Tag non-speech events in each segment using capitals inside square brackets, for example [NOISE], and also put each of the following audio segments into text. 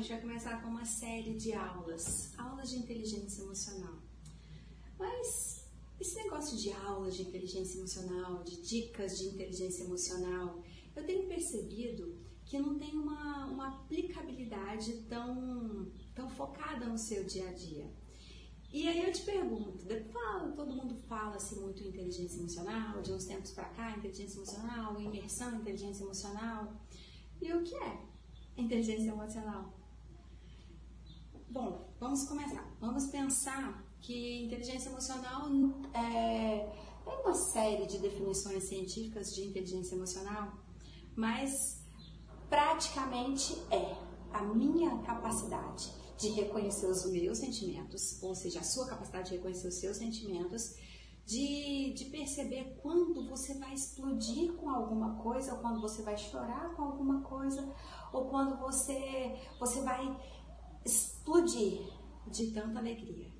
gente vai começar com uma série de aulas, aulas de inteligência emocional. Mas esse negócio de aulas de inteligência emocional, de dicas de inteligência emocional, eu tenho percebido que não tem uma, uma aplicabilidade tão, tão focada no seu dia a dia. E aí eu te pergunto, fala, todo mundo fala assim muito em inteligência emocional, de uns tempos para cá, inteligência emocional, imersão inteligência emocional. E o que é inteligência emocional? Bom, vamos começar. Vamos pensar que inteligência emocional é, tem uma série de definições científicas de inteligência emocional, mas praticamente é a minha capacidade de reconhecer os meus sentimentos, ou seja, a sua capacidade de reconhecer os seus sentimentos, de, de perceber quando você vai explodir com alguma coisa, ou quando você vai chorar com alguma coisa, ou quando você, você vai explodir de tanta alegria.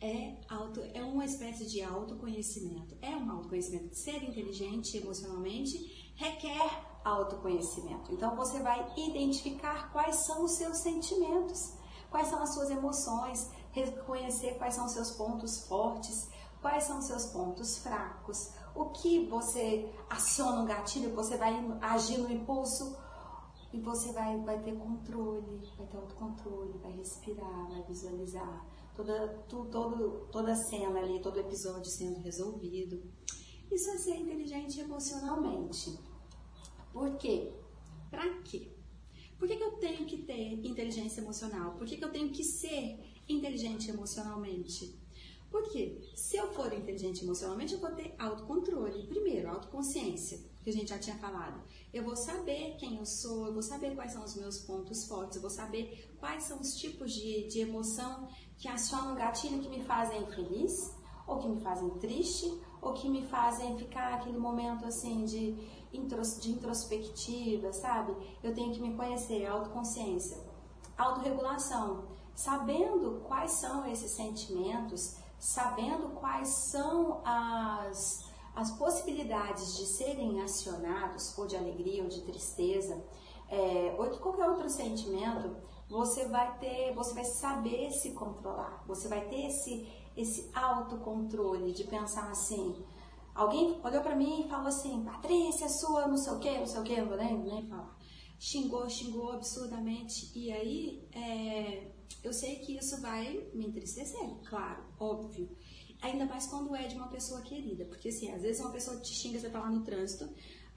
É, auto, é uma espécie de autoconhecimento. É um autoconhecimento. Ser inteligente emocionalmente requer autoconhecimento. Então você vai identificar quais são os seus sentimentos quais são as suas emoções, reconhecer quais são os seus pontos fortes, quais são os seus pontos fracos, o que você aciona um gatilho, você vai agir no impulso e você vai, vai ter controle, vai ter autocontrole, vai respirar, vai visualizar toda, tu, todo, toda a cena ali, todo episódio sendo resolvido. Isso é ser inteligente emocionalmente. Por quê? Pra quê? Por que, que eu tenho que ter inteligência emocional? Por que, que eu tenho que ser inteligente emocionalmente? Porque se eu for inteligente emocionalmente, eu vou ter autocontrole. Primeiro, autoconsciência, que a gente já tinha falado. Eu vou saber quem eu sou, eu vou saber quais são os meus pontos fortes, eu vou saber quais são os tipos de, de emoção que acionam um gatilho que me fazem feliz, ou que me fazem triste, ou que me fazem ficar aquele momento assim de, de introspectiva, sabe? Eu tenho que me conhecer, autoconsciência, autorregulação, sabendo quais são esses sentimentos, sabendo quais são as, as possibilidades de serem acionados, ou de alegria, ou de tristeza, é, ou de qualquer outro sentimento, você vai ter, você vai saber se controlar, você vai ter esse esse autocontrole de pensar assim. Alguém olhou para mim e falou assim: Patrícia, sua não sei o que, não sei o que, não vou nem, nem falar. Xingou, xingou absurdamente. E aí, é, eu sei que isso vai me entristecer, claro, óbvio. Ainda mais quando é de uma pessoa querida. Porque, assim, às vezes uma pessoa te xinga, você tá lá no trânsito,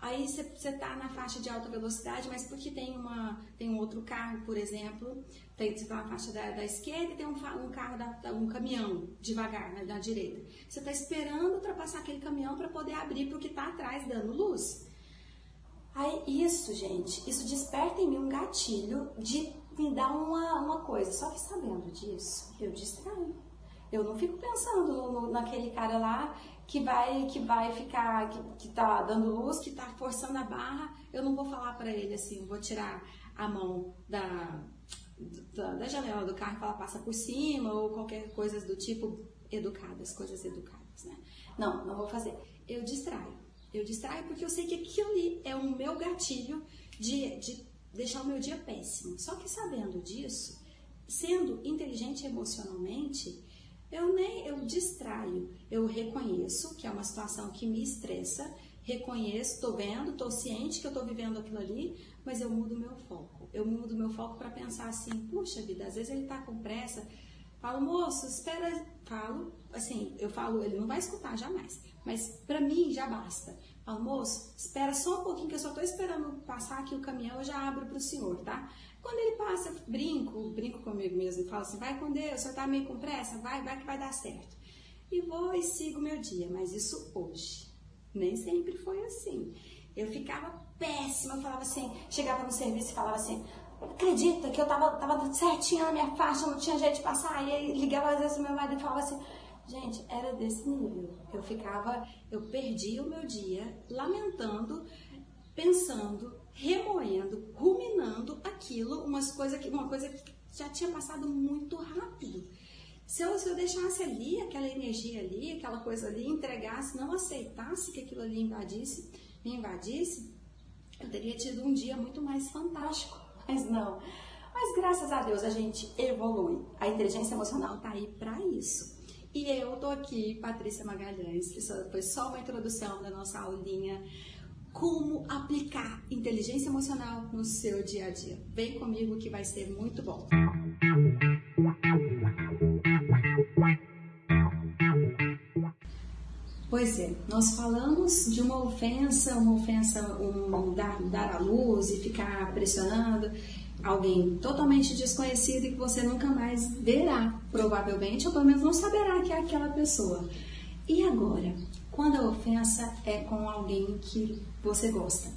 Aí você está na faixa de alta velocidade, mas porque tem, uma, tem um outro carro, por exemplo, tem, você está na faixa da, da, esquerda e tem um, um carro, da, um caminhão devagar, né, direita. Você está esperando ultrapassar aquele caminhão para poder abrir para o que está atrás, dando luz. Aí isso, gente, isso desperta em mim um gatilho de me dar uma, uma coisa. Só que sabendo disso, eu distraio. Eu não fico pensando no, naquele cara lá que vai que vai ficar que, que tá dando luz, que tá forçando a barra, eu não vou falar para ele assim, vou tirar a mão da, da, da janela do carro e falar passa por cima ou qualquer coisa do tipo educadas, coisas educadas, né? Não, não vou fazer. Eu distraio. Eu distraio porque eu sei que aquilo ali é o meu gatilho de, de deixar o meu dia péssimo. Só que sabendo disso, sendo inteligente emocionalmente, eu nem eu distraio, eu reconheço que é uma situação que me estressa, reconheço, estou vendo, estou ciente que eu estou vivendo aquilo ali, mas eu mudo meu foco. Eu mudo meu foco para pensar assim, puxa vida, às vezes ele está com pressa. Falo, moço, espera, falo, assim, eu falo, ele não vai escutar jamais, mas para mim já basta. Falo, moço, espera só um pouquinho que eu só estou esperando passar aqui o caminhão, eu já abro para o senhor, tá? Quando ele passa, brinco, brinco comigo mesmo, falo assim, vai com Deus, você tá meio com pressa, vai, vai que vai dar certo. E vou e sigo meu dia, mas isso hoje. Nem sempre foi assim. Eu ficava péssima, eu falava assim, chegava no serviço e falava assim, acredita que eu tava, tava certinha na minha faixa, não tinha jeito de passar, e aí ligava às vezes meu marido e falava assim, gente, era desse nível. Eu ficava, eu perdi o meu dia lamentando, pensando, remoendo, ruminando aquilo, umas coisa que, uma coisa que já tinha passado muito rápido. Se eu, se eu deixasse ali aquela energia ali, aquela coisa ali, entregasse, não aceitasse que aquilo ali invadisse, me invadisse, eu teria tido um dia muito mais fantástico. Mas não. Mas graças a Deus a gente evolui. A inteligência emocional está aí para isso. E eu tô aqui, Patrícia Magalhães, que foi só uma introdução da nossa aulinha como aplicar inteligência emocional no seu dia a dia. Vem comigo que vai ser muito bom. Pois é, nós falamos de uma ofensa, uma ofensa, um dar, dar à luz e ficar pressionando alguém totalmente desconhecido e que você nunca mais verá, provavelmente, ou pelo menos não saberá que é aquela pessoa. E agora, quando a ofensa é com alguém que você gosta?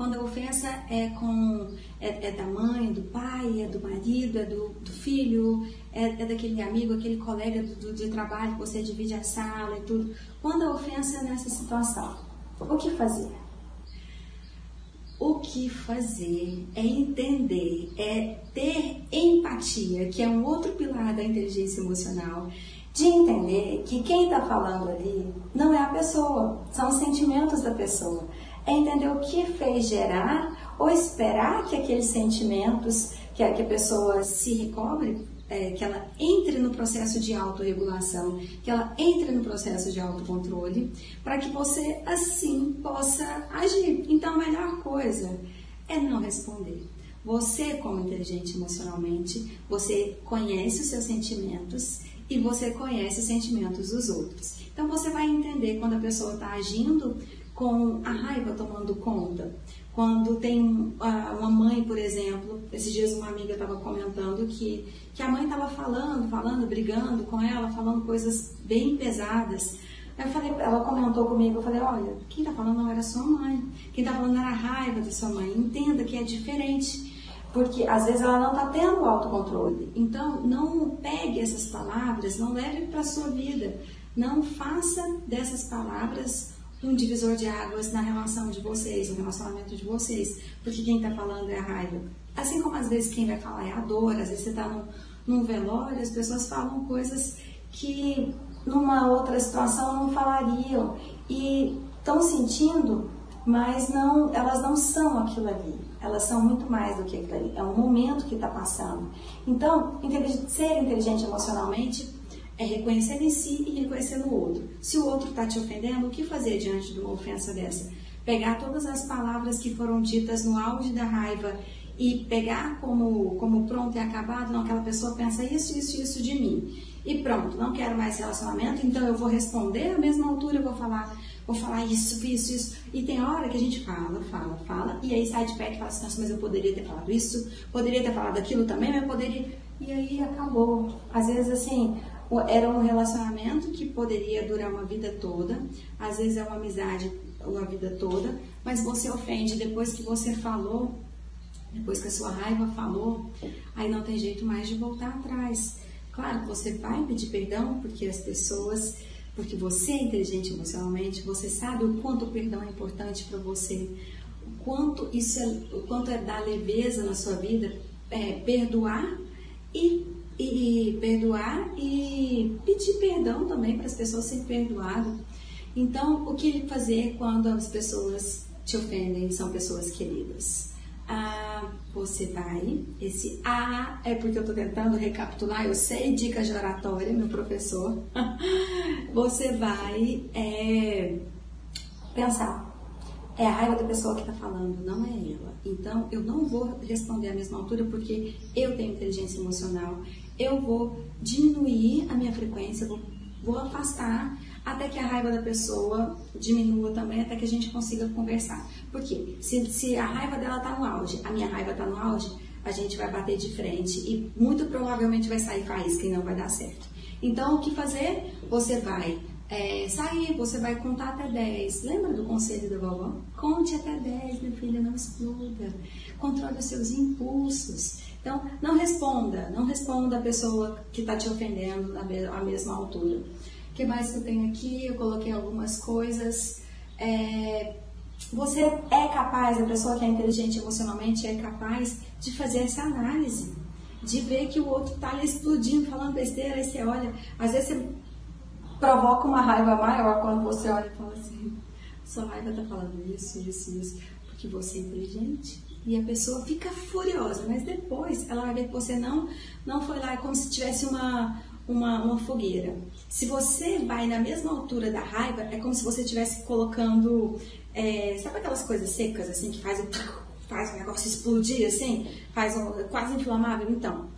Quando a ofensa é com é, é da mãe, do pai, é do marido, é do, do filho, é, é, daquele amigo, aquele colega do, de trabalho que você divide a sala e tudo. Quando a ofensa é nessa situação, o que fazer? O que fazer é entender, é ter empatia, que é um outro pilar da inteligência emocional, de entender que quem está falando ali não é a pessoa, são os sentimentos da pessoa. É entender o que fez gerar ou esperar que aqueles sentimentos, que a, que a pessoa se recobre é, que ela entre no processo de autorregulação, que ela entre no processo de autocontrole, para que você assim possa agir. Então, a melhor coisa é não responder. Você, como inteligente emocionalmente, você conhece os seus sentimentos e você conhece os sentimentos dos outros. Então, você vai entender quando a pessoa está agindo com a raiva tomando conta. Quando tem uma mãe, por exemplo, esses dias uma amiga estava comentando que, que a mãe estava falando, falando, brigando com ela, falando coisas bem pesadas. Eu falei, ela comentou comigo, eu falei, olha, quem está falando não era sua mãe, quem está falando era a raiva da sua mãe. Entenda que é diferente, porque às vezes ela não está tendo autocontrole. Então, não pegue essas palavras, não leve para a sua vida. Não faça dessas palavras um divisor de águas na relação de vocês, no relacionamento de vocês. Porque quem está falando é a raiva. Assim como às vezes quem vai falar é a dor, às vezes você está num, num velório, as pessoas falam coisas que numa outra situação não falariam e estão sentindo, mas não, elas não são aquilo ali. Elas são muito mais do que aquilo ali. É um momento que está passando. Então, ser inteligente emocionalmente é reconhecer em si e reconhecer no outro. Se o outro está te ofendendo, o que fazer diante de uma ofensa dessa? Pegar todas as palavras que foram ditas no auge da raiva e pegar como, como pronto e acabado, não, aquela pessoa pensa isso, isso, isso de mim. E pronto, não quero mais relacionamento, então eu vou responder à mesma altura, eu vou falar, vou falar isso, isso, isso. E tem hora que a gente fala, fala, fala, e aí sai de perto e fala assim, nossa, mas eu poderia ter falado isso, poderia ter falado aquilo também, mas eu poderia. E aí acabou. Às vezes assim, era um relacionamento que poderia durar uma vida toda, às vezes é uma amizade uma vida toda, mas você ofende depois que você falou, depois que a sua raiva falou, aí não tem jeito mais de voltar atrás. Claro, você vai pedir perdão porque as pessoas, porque você é inteligente emocionalmente, você sabe o quanto o perdão é importante para você, o quanto isso é, o quanto é dar leveza na sua vida, é, perdoar e e perdoar e pedir perdão também para as pessoas serem perdoadas. Então, o que fazer quando as pessoas te ofendem são pessoas queridas? Ah, você vai, esse A é porque eu estou tentando recapitular, eu sei dicas de oratória, meu professor. [LAUGHS] você vai é, pensar, é a raiva da pessoa que está falando, não é ela. Então, eu não vou responder à mesma altura porque eu tenho inteligência emocional eu vou diminuir a minha frequência, vou, vou afastar até que a raiva da pessoa diminua também, até que a gente consiga conversar. Porque se, se a raiva dela está no auge, a minha raiva está no auge, a gente vai bater de frente e muito provavelmente vai sair faísca e não vai dar certo. Então, o que fazer? Você vai é, sair, você vai contar até 10. Lembra do conselho da vovó? Conte até 10, minha filha, não exploda. Controle os seus impulsos. Então, não responda, não responda a pessoa que está te ofendendo na mesma altura. O que mais que eu tenho aqui? Eu coloquei algumas coisas. É, você é capaz, a pessoa que é inteligente emocionalmente é capaz de fazer essa análise, de ver que o outro está ali explodindo, falando besteira, aí você olha, às vezes você provoca uma raiva maior quando você olha e fala assim, sua raiva está falando isso, isso, isso, porque você é inteligente E a pessoa fica furiosa, mas depois ela vai ver que você não, não foi lá como se tivesse uma, uma, uma fogueira. Se você vai na mesma altura da raiva, é como se você estivesse colocando. É, sabe aquelas coisas secas assim que faz o, faz o negócio explodir assim? Faz um, quase inflamável? Então,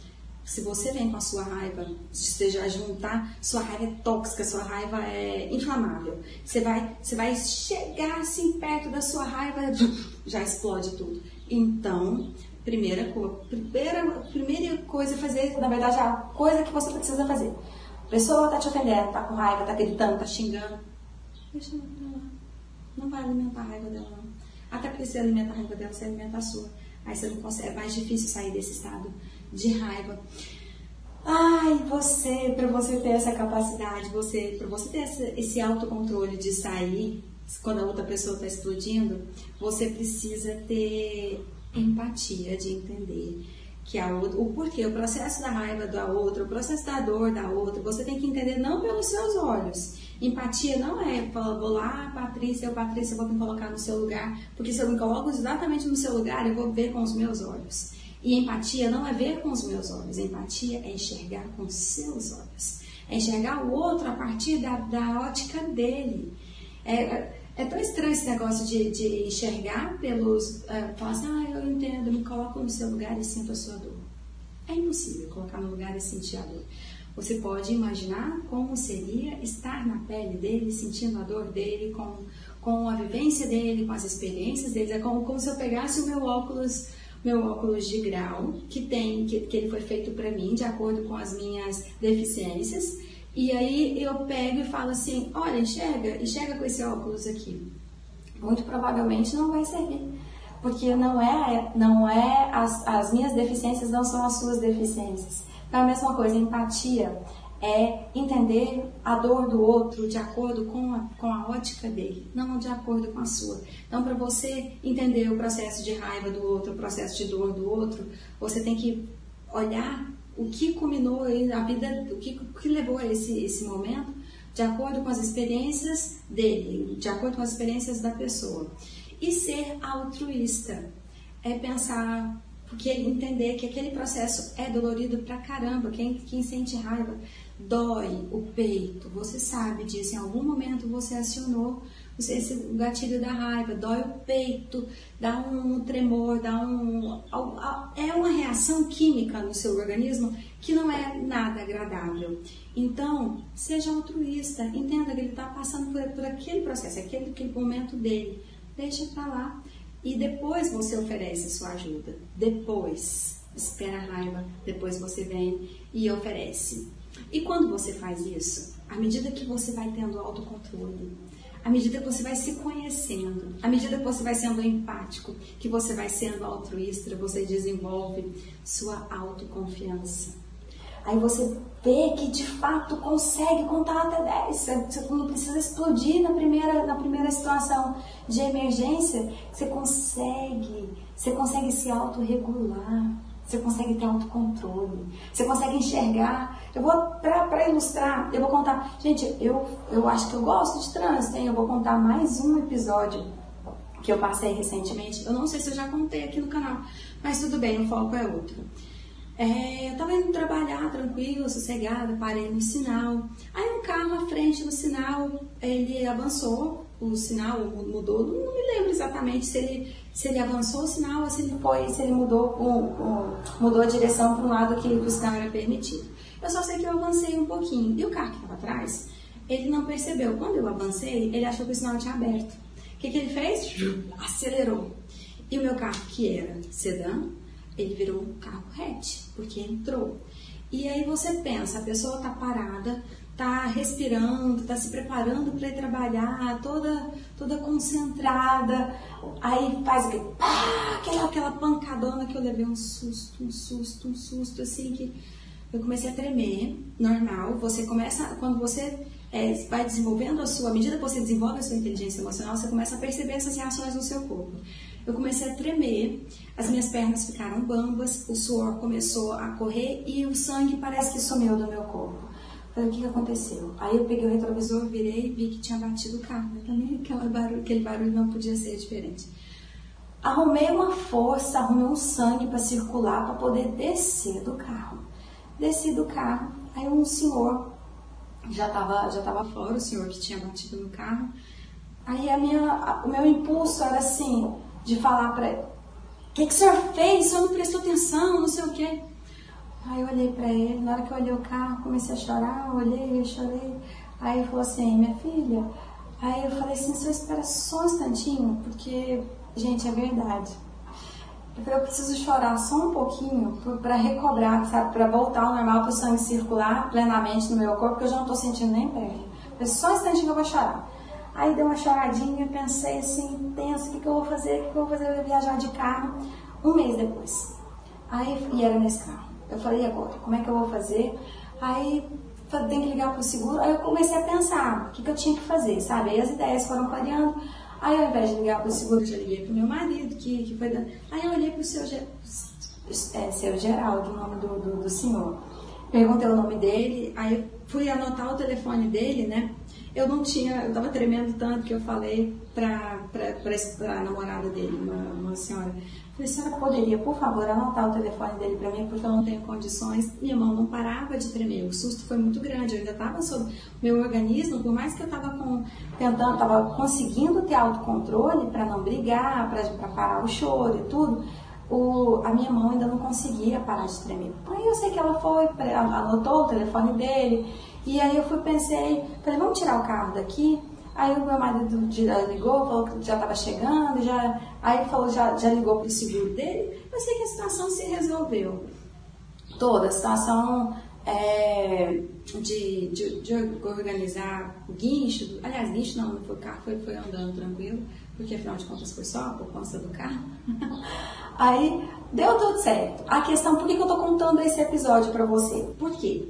se você vem com a sua raiva, esteja juntar, sua raiva é tóxica, sua raiva é inflamável. Você vai, você vai chegar assim perto da sua raiva, [LAUGHS] já explode tudo. Então, primeira, primeira, primeira coisa a fazer, na verdade, a coisa que você precisa fazer. A pessoa está te ofendendo, tá com raiva, tá gritando, tá xingando. Deixa ela pra lá. Não vai alimentar a raiva dela, não. Até porque se alimenta a raiva dela, você alimenta a sua. Aí você não consegue, é mais difícil sair desse estado de raiva. Ai, você, para você ter essa capacidade, você, para você ter essa, esse autocontrole de sair quando a outra pessoa está explodindo, você precisa ter empatia de entender que a outra, o porquê, o processo da raiva da outra, o processo da dor da outra, você tem que entender não pelos seus olhos. Empatia não é, vou lá, Patrícia, eu, Patrícia, eu vou me colocar no seu lugar, porque se eu me coloco exatamente no seu lugar, eu vou ver com os meus olhos. E empatia não é ver com os meus olhos, empatia é enxergar com os seus olhos. É enxergar o outro a partir da, da ótica dele. É, é, tão estranho esse negócio de, de enxergar pelos. É, falar assim, ah, eu entendo, me coloco no seu lugar e sinto a sua dor. É impossível colocar no lugar e sentir a dor. Você pode imaginar como seria estar na pele dele, sentindo a dor dele, com, com a vivência dele, com as experiências dele. É como, como se eu pegasse o meu óculos meu óculos de grau, que tem que, que ele foi feito para mim de acordo com as minhas deficiências. E aí eu pego e falo assim: olha, enxerga, enxerga com esse óculos aqui. Muito provavelmente não vai servir, porque não é, não é as, as minhas deficiências não são as suas deficiências. Então, é a mesma coisa, empatia é entender a dor do outro de acordo com a, com a ótica dele, não de acordo com a sua. Então, para você entender o processo de raiva do outro, o processo de dor do outro, você tem que olhar o que culminou a vida, o que, o que levou a esse, esse momento, de acordo com as experiências dele, de acordo com as experiências da pessoa. E ser altruísta é pensar porque entender que aquele processo é dolorido pra caramba. Quem, quem sente raiva dói o peito, você sabe disso, em algum momento você acionou esse gatilho da raiva, dói o peito, dá um tremor, dá um. É uma reação química no seu organismo que não é nada agradável. Então, seja altruísta, entenda que ele está passando por, por, aquele processo, aquele, aquele momento dele. Deixa para lá. E depois você oferece sua ajuda. Depois, espera a raiva, depois você vem e oferece. E quando você faz isso, à medida que você vai tendo autocontrole, à medida que você vai se conhecendo, à medida que você vai sendo empático, que você vai sendo altruísta, você desenvolve sua autoconfiança. Aí você vê que de fato consegue contar até 10. Você não precisa explodir na primeira, na primeira situação de emergência. Você consegue, você consegue se autorregular. Você consegue ter autocontrole. Você consegue enxergar. Eu vou, para ilustrar, eu vou contar. Gente, eu, eu acho que eu gosto de trânsito, hein? Eu vou contar mais um episódio que eu passei recentemente. Eu não sei se eu já contei aqui no canal, mas tudo bem, o foco é outro. É, eu tava indo trabalhar tranquilo, sossegada, parei no sinal. Aí um carro à frente no sinal, ele avançou, o sinal mudou, não me lembro exatamente se ele se ele avançou o sinal ou se ele foi, se ele mudou, mudou a direção para um lado que o sinal era permitido. Eu só sei que eu avancei um pouquinho. E o carro que estava atrás, ele não percebeu. Quando eu avancei, ele achou que o sinal tinha aberto. O que, que ele fez? Acelerou. E o meu carro, que era sedã, ele virou um carro hatch, porque entrou. E aí você pensa, a pessoa está parada, tá respirando, tá se preparando para ir trabalhar, toda toda concentrada. Aí faz aquele, pá, aquela, aquela pancadona que eu levei um susto, um susto, um susto, assim que eu comecei a tremer, normal. Você começa, quando você é, vai desenvolvendo a sua, à medida que você desenvolve a sua inteligência emocional, você começa a perceber essas reações no seu corpo. Eu comecei a tremer, as minhas pernas ficaram bambas, o suor começou a correr e o sangue parece que sumiu do meu corpo. Falei, o que, que aconteceu? Aí eu peguei o retrovisor, virei e vi que tinha batido o carro. Também aquela barulho, aquele barulho não podia ser diferente. arrumei uma força, arrumei um sangue para circular, para poder descer do carro. Desci do carro, aí um senhor já estava já tava fora, o senhor que tinha batido no carro. Aí a minha, o meu impulso era assim, de falar para ele, o que, que o senhor fez? O senhor não prestou atenção, não sei o quê. Aí eu olhei para ele, na hora que eu olhei o carro, comecei a chorar, olhei, chorei. Aí ele falou assim, minha filha, aí eu falei assim, senhor espera só um instantinho, porque, gente, é verdade. Eu falei, eu preciso chorar só um pouquinho para recobrar, sabe, para voltar ao normal, para o sangue circular plenamente no meu corpo, porque eu já não estou sentindo nem perna. Falei, só um instantinho que eu vou chorar. Aí dei uma choradinha, pensei assim, tenso, o que, que eu vou fazer, o que, que eu vou fazer? Eu ia viajar de carro um mês depois. Aí, e era nesse carro. Eu falei, agora? Como é que eu vou fazer? Aí tem que ligar para o seguro. Aí eu comecei a pensar o que, que eu tinha que fazer, sabe? Aí as ideias foram clareando. Aí ao invés de ligar para o seguro, eu já liguei para o meu marido, que, que foi dando. Aí eu olhei para o seu, é, seu Geraldo, o nome do, do, do senhor. Perguntei o nome dele, aí fui anotar o telefone dele, né? Eu não tinha, eu estava tremendo tanto que eu falei para a namorada dele, uma, uma senhora. Falei, senhora poderia, por favor, anotar o telefone dele para mim, porque eu não tenho condições. Minha mão não parava de tremer, o susto foi muito grande. Eu ainda estava sob meu organismo, por mais que eu estava tentando, estava conseguindo ter autocontrole para não brigar, para parar o choro e tudo, o, a minha mão ainda não conseguia parar de tremer. Aí eu sei que ela foi, anotou o telefone dele, e aí eu fui, pensei, falei, vamos tirar o carro daqui? Aí o meu marido ligou, falou que já estava chegando, já, aí falou, já, já ligou para o seguro dele. Eu sei que a situação se resolveu. Toda a situação é, de, de, de, organizar o guincho, aliás, guincho não, não foi carro, foi, foi andando tranquilo, porque afinal de contas foi só por conta do carro. [LAUGHS] aí deu tudo certo. A questão, por que, eu estou contando esse episódio para você? Por quê?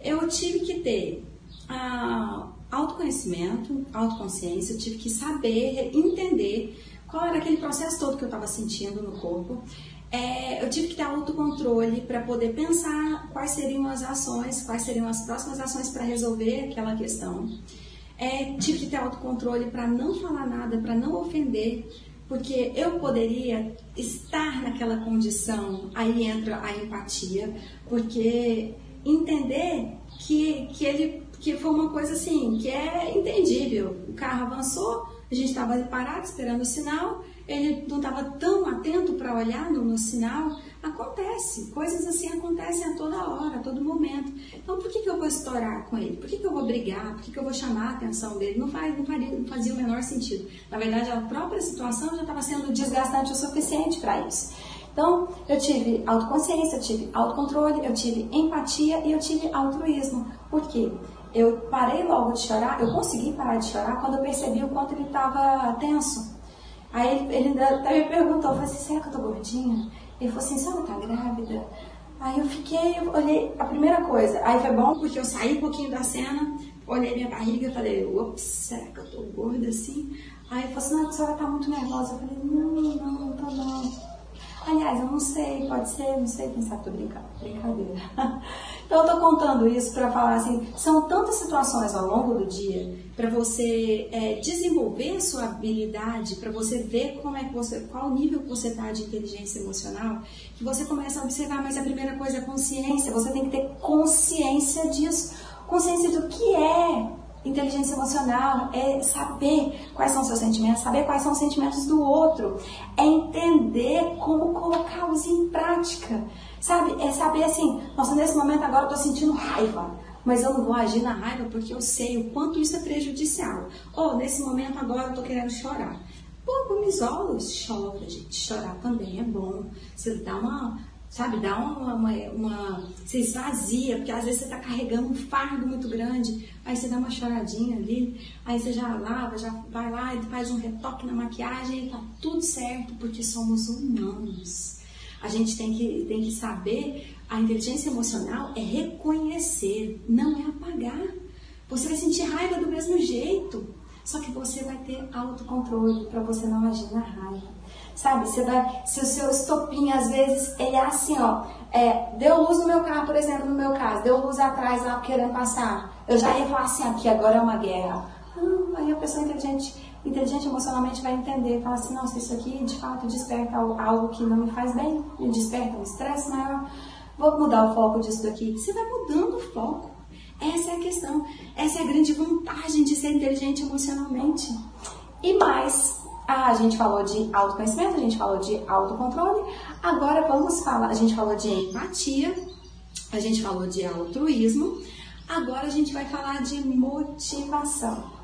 Eu tive que ter a autoconhecimento, autoconsciência, eu tive que saber, entender qual era aquele processo todo que eu estava sentindo no corpo. É, eu tive que ter autocontrole para poder pensar quais seriam as ações, quais seriam as próximas ações para resolver aquela questão. É, tive que ter autocontrole para não falar nada, para não ofender, porque eu poderia estar naquela condição, aí entra a empatia, porque entender que, que ele que foi uma coisa assim, que é entendível. O carro avançou, a gente estava parado esperando o sinal, ele não estava tão atento para olhar no, no, sinal. Acontece, coisas assim acontecem a toda hora, a todo momento. Então, por que, que eu vou estourar com ele? Por que, que eu vou brigar? Por que, que eu vou chamar a atenção dele? Não, faz, não, faria, não fazia o menor sentido. Na verdade, a própria situação já estava sendo desgastante o suficiente para isso. Então, eu tive autoconsciência, eu tive autocontrole, eu tive empatia e eu tive altruísmo. Por quê? Eu parei logo de chorar, eu consegui parar de chorar quando eu percebi o quanto ele estava tenso. Aí ele, até me perguntou, falei assim, será que eu tô gordinha? Ele falou assim, senhora tá grávida? Aí eu fiquei, eu olhei, a primeira coisa, aí foi bom porque eu saí um pouquinho da cena, olhei minha barriga e falei, ops, será que eu tô gorda assim? Aí ele falou assim, não, a senhora tá muito nervosa. Eu falei, não, não, não tô não. Aliás, eu não sei, pode ser, não sei, quem sabe tô brincando, brincadeira. [LAUGHS] Então eu tô contando isso para falar assim, são tantas situações ao longo do dia para você é, desenvolver sua habilidade, para você ver como é que você, qual nível que você está de inteligência emocional, que você começa a observar, mas a primeira coisa é consciência, você tem que ter consciência disso, consciência do que é Inteligência emocional é saber quais são seus sentimentos, saber quais são os sentimentos do outro, é entender como colocá-los em prática, sabe? É saber assim, nossa, nesse momento agora eu tô sentindo raiva, mas eu não vou agir na raiva porque eu sei o quanto isso é prejudicial. Ou nesse momento agora eu tô querendo chorar. Pô, me isolo, chora, gente. Chorar também é bom. Você dá uma sabe? Dá uma, uma, uma, Você esvazia, porque às vezes você está carregando um fardo muito grande, aí você dá uma choradinha ali, aí você já lava, já vai lá e faz um retoque na maquiagem e tá tudo certo, porque somos humanos. A gente tem que, tem que saber, a inteligência emocional é reconhecer, não é apagar. Você vai sentir raiva do mesmo jeito, só que você vai ter autocontrole para você não agir na raiva. Sabe, você vai, se o seu estopim às vezes ele é assim, ó, é, deu luz no meu carro, por exemplo, no meu caso, deu luz atrás lá querendo passar, eu já ia falar assim, aqui agora é uma guerra. Ah, aí a pessoa inteligente inteligente emocionalmente vai entender, fala assim, nossa, isso aqui de fato desperta algo que não me faz bem, me desperta um estresse maior, vou mudar o foco disso daqui. Você vai mudando o foco. Essa é a questão, essa é a grande vantagem de ser inteligente emocionalmente. E mais, a gente falou de autoconhecimento, a gente falou de autocontrole, agora vamos falar, a gente falou de empatia, a gente falou de altruísmo, agora a gente vai falar de motivação.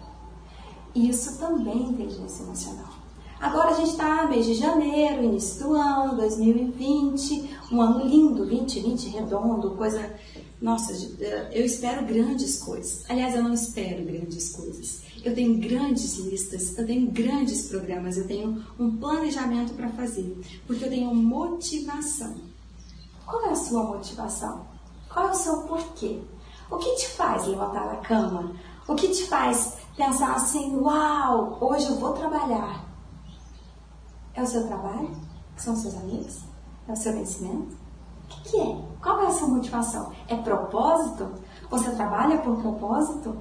Isso também é inteligência emocional. Agora a gente está mês de janeiro, início do ano, 2020, um ano lindo, 2020, redondo, coisa. Nossa, eu espero grandes coisas. Aliás, eu não espero grandes coisas. Eu tenho grandes listas, eu tenho grandes programas, eu tenho um planejamento para fazer, porque eu tenho motivação. Qual é a sua motivação? Qual é o seu porquê? O que te faz levantar da cama? O que te faz pensar assim, uau, hoje eu vou trabalhar. É o seu trabalho? São seus amigos? É o seu vencimento? O que, que é? Qual é a sua motivação? É propósito? Você trabalha por propósito?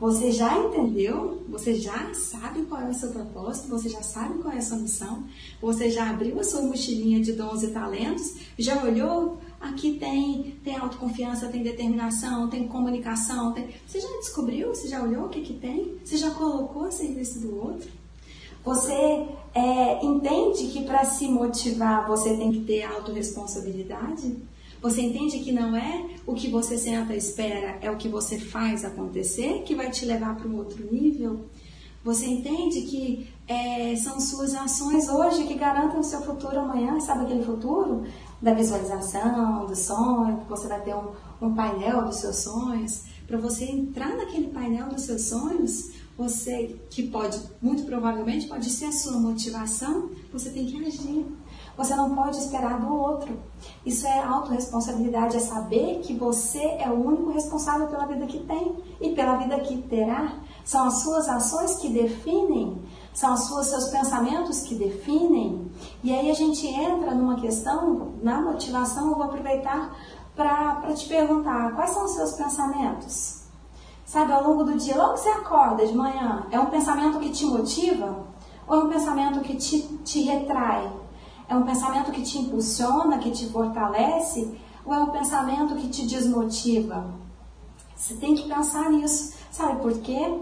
Você já entendeu? Você já sabe qual é o seu propósito? Você já sabe qual é a sua missão? Você já abriu a sua mochilinha de dons e talentos? Já olhou Aqui tem, tem autoconfiança, tem determinação, tem comunicação. Tem... Você já descobriu? Você já olhou o que, que tem? Você já colocou a serviço do outro? Você é, entende que para se motivar você tem que ter autorresponsabilidade? Você entende que não é o que você senta e espera, é o que você faz acontecer que vai te levar para um outro nível? Você entende que é, são suas ações hoje que garantem o seu futuro amanhã? Sabe aquele futuro? da visualização, do sonho, que você vai ter um, um painel dos seus sonhos. Para você entrar naquele painel dos seus sonhos, você, que pode, muito provavelmente, pode ser a sua motivação, você tem que agir. Você não pode esperar do outro. Isso é autorresponsabilidade, é saber que você é o único responsável pela vida que tem e pela vida que terá. São as suas ações que definem são os seus pensamentos que definem. E aí a gente entra numa questão, na motivação, eu vou aproveitar para te perguntar, quais são os seus pensamentos? Sabe, ao longo do dia, logo que você acorda de manhã, é um pensamento que te motiva? Ou é um pensamento que te, te retrai? É um pensamento que te impulsiona, que te fortalece? Ou é um pensamento que te desmotiva? Você tem que pensar nisso. Sabe por quê?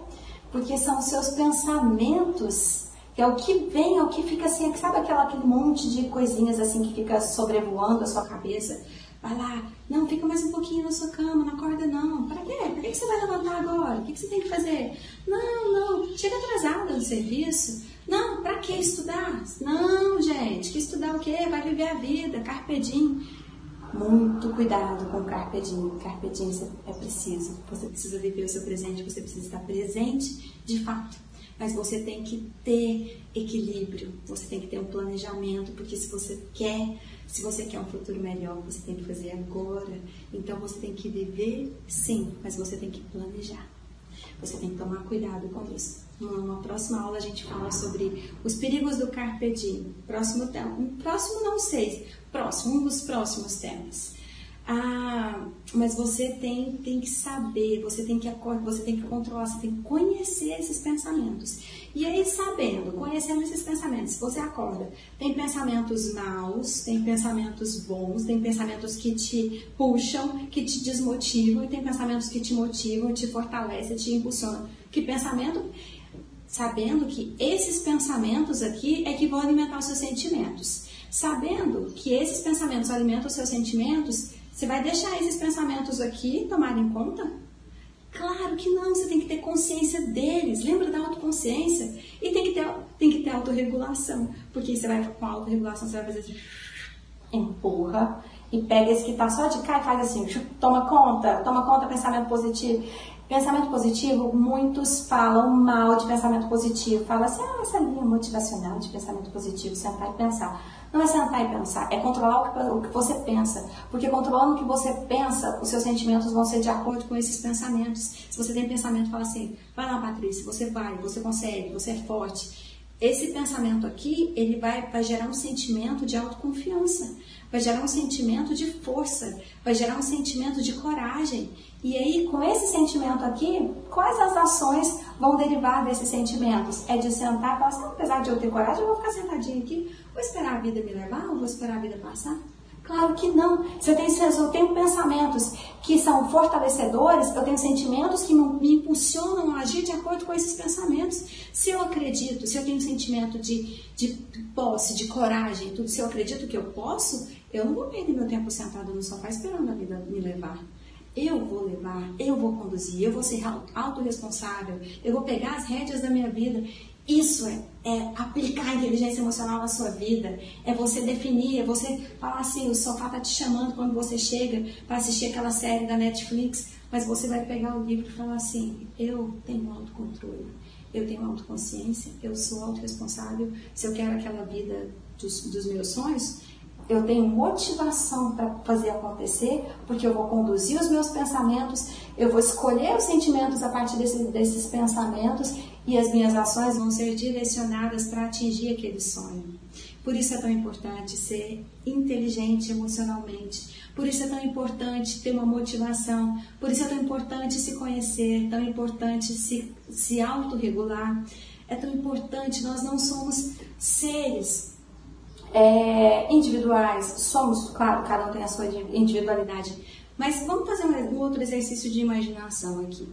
porque são os seus pensamentos, que é o que vem, é o que fica assim, sabe aquela, aquele monte de coisinhas assim que fica sobrevoando a sua cabeça? Vai lá, não, fica mais um pouquinho na sua cama, não acorda não. Para quê? Para que você vai levantar agora? O que você tem que fazer? Não, não, chega atrasada no serviço. Não, para que estudar? Não, gente, que estudar o quê? Vai viver a vida, carpe diem muito cuidado com o carpe diem. Carpe diem é preciso. Você precisa viver o seu presente, você precisa estar presente de fato. Mas você tem que ter equilíbrio, você tem que ter um planejamento, porque se você quer, se você quer um futuro melhor, você tem que fazer agora. Então você tem que viver sim, mas você tem que planejar. Você tem que tomar cuidado com isso. Numa próxima aula a gente fala sobre os perigos do carpe diem. Próximo, próximo não sei, próximo, um dos próximos temas. Ah, mas você tem, tem que saber, você tem que você tem que controlar, você tem que conhecer esses pensamentos. E aí, sabendo, conhecendo esses pensamentos, você acorda. Tem pensamentos maus, tem pensamentos bons, tem pensamentos que te puxam, que te desmotivam, e tem pensamentos que te motivam, te fortalecem, te impulsionam. Que pensamento? Sabendo que esses pensamentos aqui é que vão alimentar os seus sentimentos. Sabendo que esses pensamentos alimentam os seus sentimentos, você vai deixar esses pensamentos aqui tomarem conta? Claro que não, você tem que ter consciência deles. Lembra da autoconsciência? E tem que ter, tem que ter autorregulação. Porque você vai com a autorregulação, você vai fazer assim, empurra e pega esse que tá só de cá e faz assim, toma conta, toma conta pensamento positivo. Pensamento positivo, muitos falam mal de pensamento positivo. Fala assim, ah, essa linha motivacional de pensamento positivo, sentar e pensar. Não é sentar e pensar, é controlar o que você pensa. Porque controlando o que você pensa, os seus sentimentos vão ser de acordo com esses pensamentos. Se você tem pensamento, fala assim, vai lá, Patrícia, você vai, você consegue, você é forte. esse pensamento aqui, ele vai, vai gerar um sentimento de autoconfiança, vai gerar um sentimento de força, vai gerar um sentimento de coragem. E aí, com esse sentimento aqui, quais as ações vão derivar desses sentimentos? É de sentar e falar assim, apesar de eu ter coragem, eu vou ficar sentadinho aqui, vou esperar a vida me levar ou vou esperar a vida passar? Claro que não. Tenho, se eu tenho pensamentos que são fortalecedores, eu tenho sentimentos que me impulsionam a agir de acordo com esses pensamentos. Se eu acredito, se eu tenho um sentimento de, de posse, de coragem, tudo, se eu acredito que eu posso, eu não vou perder meu tempo sentado no sofá esperando a vida me levar. Eu vou levar, eu vou conduzir, eu vou ser autorresponsável, eu vou pegar as rédeas da minha vida isso é, é, aplicar a inteligência emocional na sua vida. É você definir, é você falar assim, o sofá tá te chamando quando você chega para assistir aquela série da Netflix, mas você vai pegar o livro e falar assim, eu tenho autocontrole, eu tenho autoconsciência, eu sou autorresponsável, se eu quero aquela vida dos, dos meus sonhos, eu tenho motivação para fazer acontecer, porque eu vou conduzir os meus pensamentos, eu vou escolher os sentimentos a partir desse, desses pensamentos e as minhas ações vão ser direcionadas para atingir aquele sonho. Por isso é tão importante ser inteligente emocionalmente. Por isso é tão importante ter uma motivação. Por isso é tão importante se conhecer, tão importante se, se autorregular. É tão importante, nós não somos seres é, individuais. Somos, claro, cada um tem a sua individualidade. Mas vamos fazer um, outro exercício de imaginação aqui.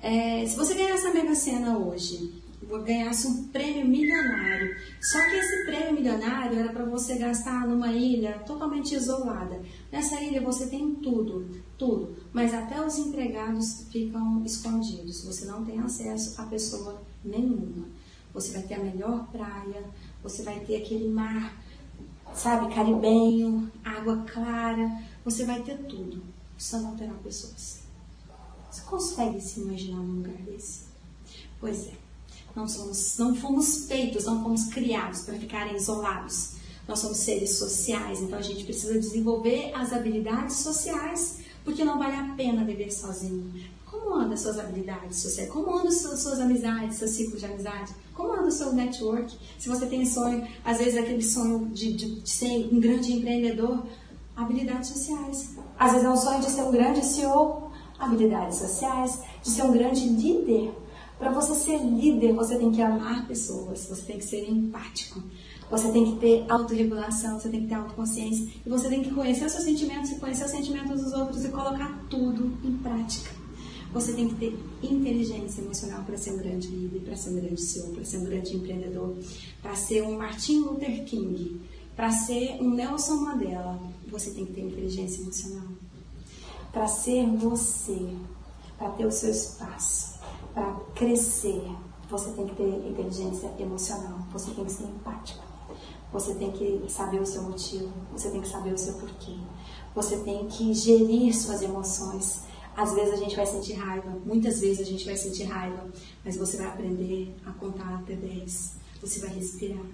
É, se você ganhasse a Mega Sena hoje, ganhasse um prêmio milionário, só que esse prêmio milionário era para você gastar numa ilha totalmente isolada. Nessa ilha você tem tudo, tudo, mas até os empregados ficam escondidos. Você não tem acesso a pessoa nenhuma. Você vai ter a melhor praia, você vai ter aquele mar, sabe, caribenho, água clara, você vai ter tudo. Só não terá pessoas. Você consegue se imaginar num lugar desse? Pois é. Não, somos, não fomos feitos, não fomos criados para ficarem isolados. Nós somos seres sociais, então a gente precisa desenvolver as habilidades sociais, porque não vale a pena viver sozinho. Como anda as suas habilidades sociais? Como andam suas, suas amizades, seu ciclo de amizade? Como anda o seu network? Se você tem sonho, às vezes aquele sonho de, de, de ser um grande empreendedor, habilidades sociais. Às vezes é um sonho de ser um grande CEO, habilidades sociais, de ser um grande líder. Para você ser líder, você tem que amar pessoas, você tem que ser empático, você tem que ter autorregulação, você tem que ter autoconsciência e você tem que conhecer os seus sentimentos e conhecer os sentimentos dos outros e colocar tudo em prática. Você tem que ter inteligência emocional para ser um grande líder, para ser um grande CEO, para ser um grande empreendedor, para ser um Martin Luther King, para ser um Nelson Mandela. Você tem que ter inteligência emocional para ser você, para ter o seu espaço, para crescer, você tem que ter inteligência emocional, você tem que ser empático, você tem que saber o seu motivo, você tem que saber o seu porquê, você tem que gerir suas emoções. Às vezes a gente vai sentir raiva, muitas vezes a gente vai sentir raiva, mas você vai aprender a contar até 10, você vai respirar,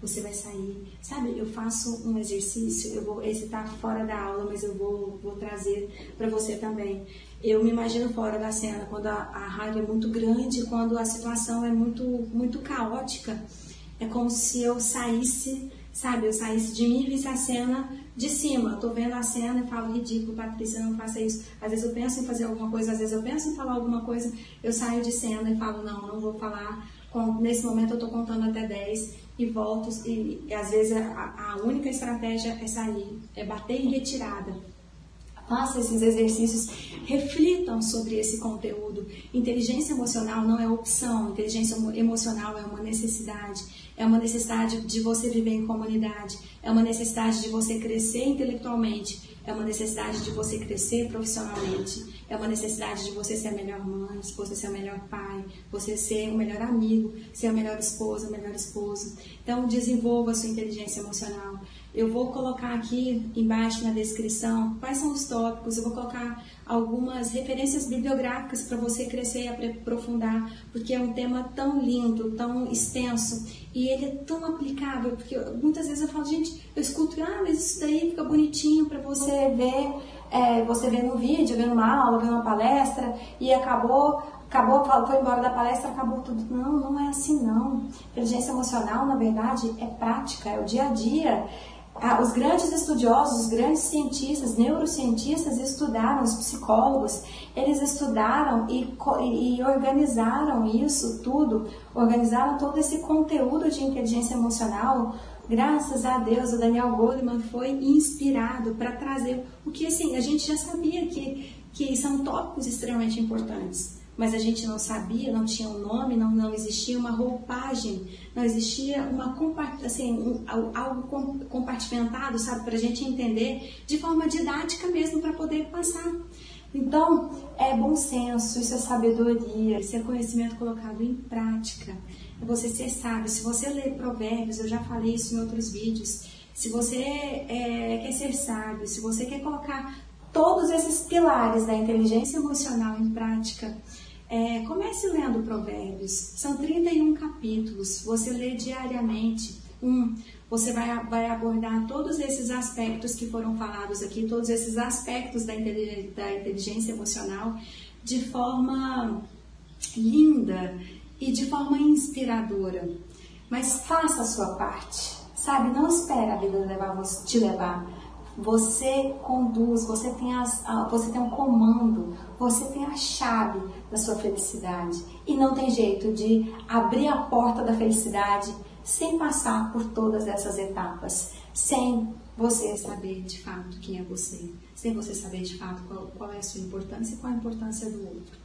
você vai sair. Sabe, eu faço um exercício, eu vou, esse tá fora da aula, mas eu vou, vou trazer para você também. Eu me imagino fora da cena, quando a, a raiva é muito grande, quando a situação é muito, muito caótica. É como se eu saísse, sabe, eu saísse de mim e visse a cena de cima. Tô vendo a cena e falo, ridículo, Patrícia, não faça isso. Às vezes eu penso em fazer alguma coisa, às vezes eu penso em falar alguma coisa, eu saio de cena e falo, não, não vou falar. Nesse momento eu tô contando até 10 e volto. E, e às vezes a, a única estratégia é sair, é bater em retirada. Faça esses exercícios, reflitam sobre esse conteúdo. Inteligência emocional não é opção, inteligência emocional é uma necessidade. É uma necessidade de você viver em comunidade, é uma necessidade de você crescer intelectualmente, é uma necessidade de você crescer profissionalmente, é uma necessidade de você ser a melhor mãe, você ser o melhor pai, você ser o melhor amigo, ser a melhor esposa, o melhor esposo. Então, desenvolva a sua inteligência emocional. Eu vou colocar aqui embaixo na descrição quais são os tópicos, eu vou colocar algumas referências bibliográficas para você crescer e aprofundar, porque é um tema tão lindo, tão extenso e ele é tão aplicável, porque muitas vezes eu falo, gente, eu escuto, ah, mas isso daí fica bonitinho para você ver, é, você ver no vídeo, ver numa aula, ver numa palestra e acabou acabou, foi embora da palestra, acabou tudo. Não, não é assim não. Inteligência emocional, na verdade, é prática, é o dia a dia. Os grandes estudiosos, os grandes cientistas, neurocientistas estudaram, os psicólogos, eles estudaram e, e organizaram isso tudo, organizaram todo esse conteúdo de inteligência emocional. Graças a Deus, o Daniel Goleman foi inspirado para trazer o que assim a gente já sabia que que são tópicos extremamente importantes, mas a gente não sabia, não tinha um nome, não, não existia uma roupagem, não existia uma assim, um, algo compartimentado, sabe, para a gente entender de forma didática mesmo para poder passar. Então, é bom senso, isso é sabedoria, isso é conhecimento colocado em prática. É você ser sábio. Se você lê provérbios, eu já falei isso em outros vídeos. Se você é, quer ser sábio, se você quer colocar todos esses pilares da inteligência emocional em prática, é, comece lendo Provérbios. São 31 capítulos. Você lê diariamente um. Você vai, vai abordar todos esses aspectos que foram falados aqui, todos esses aspectos da, da inteligência emocional de forma linda e de forma inspiradora. Mas faça a sua parte, sabe? Não espere a vida levar, te levar. Você conduz, você tem, as, você tem um comando, você tem a chave da sua felicidade. E não tem jeito de abrir a porta da felicidade sem passar por todas essas etapas, sem você saber de fato quem é você, sem você saber de fato qual, qual é a sua importância e qual a importância do outro.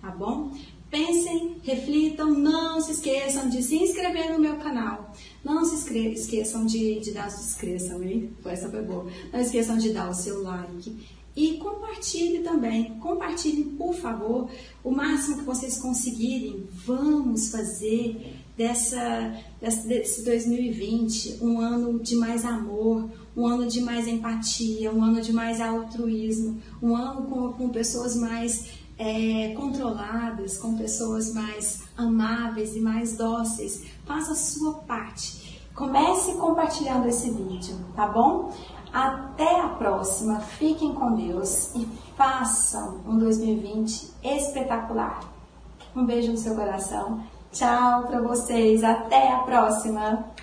Tá bom? Pensem, reflitam, não se esqueçam de se inscrever no meu canal. Não se esqueçam de, de dar, se inscrevam, hein? Essa foi boa. Não esqueçam de dar o seu like. E compartilhe também, compartilhe por favor, o máximo que vocês conseguirem. Vamos fazer dessa, desse 2020 um ano de mais amor, um ano de mais empatia, um ano de mais altruísmo, um ano com, com pessoas mais é, controladas, com pessoas mais amáveis e mais dóceis. Faça a sua parte. Comece compartilhando esse vídeo, tá bom? Até a próxima. Fiquem com Deus e façam um 2020 espetacular. Um beijo no seu coração. Tchau para vocês. Até a próxima.